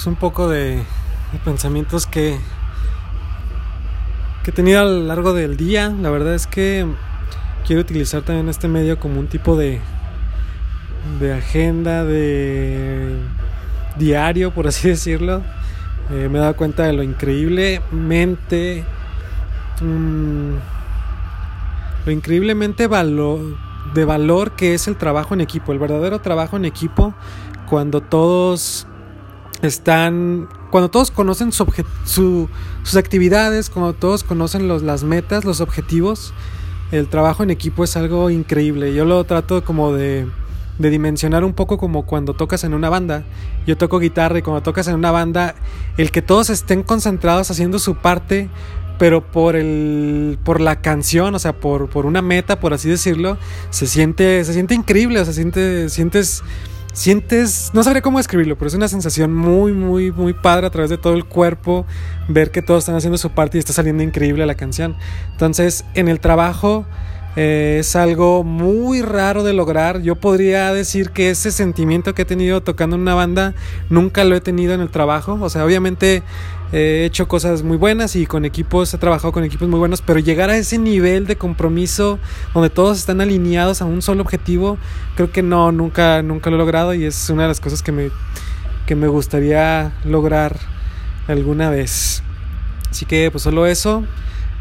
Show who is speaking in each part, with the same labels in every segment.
Speaker 1: pues, un poco de, pensamientos que, que he tenido a lo largo del día. La verdad es que quiero utilizar también este medio como un tipo de, de agenda, de diario, por así decirlo. Eh, me he dado cuenta de lo increíblemente... Mm, lo increíblemente de valor que es el trabajo en equipo, el verdadero trabajo en equipo, cuando todos están, cuando todos conocen su sus actividades, cuando todos conocen los, las metas, los objetivos, el trabajo en equipo es algo increíble. Yo lo trato como de, de dimensionar un poco como cuando tocas en una banda. Yo toco guitarra y cuando tocas en una banda, el que todos estén concentrados haciendo su parte, pero por el por la canción, o sea, por, por una meta, por así decirlo, se siente se siente increíble, o sea, siente sientes sientes, no sabría cómo describirlo, pero es una sensación muy, muy, muy padre a través de todo el cuerpo, ver que todos están haciendo su parte y está saliendo increíble la canción. Entonces, en el trabajo eh, es algo muy raro de lograr. Yo podría decir que ese sentimiento que he tenido tocando en una banda nunca lo he tenido en el trabajo. O sea, obviamente he hecho cosas muy buenas y con equipos, he trabajado con equipos muy buenos, pero llegar a ese nivel de compromiso donde todos están alineados a un solo objetivo, creo que no, nunca, nunca lo he logrado y es una de las cosas que me, que me gustaría lograr alguna vez. Así que pues solo eso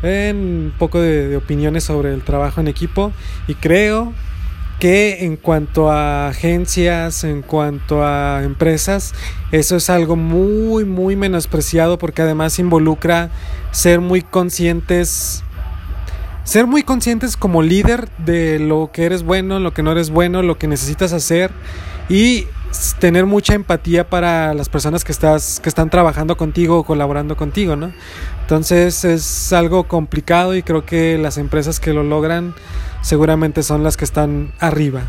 Speaker 1: un poco de, opiniones sobre el trabajo en equipo y creo que en cuanto a agencias, en cuanto a empresas, eso es algo muy, muy menospreciado porque además involucra ser muy conscientes, ser muy conscientes como líder de lo que eres bueno, lo que no eres bueno, lo que necesitas hacer y tener mucha empatía para las personas que estás que están trabajando contigo o colaborando contigo, ¿no? Entonces es algo complicado y creo que las empresas que lo logran seguramente son las que están arriba.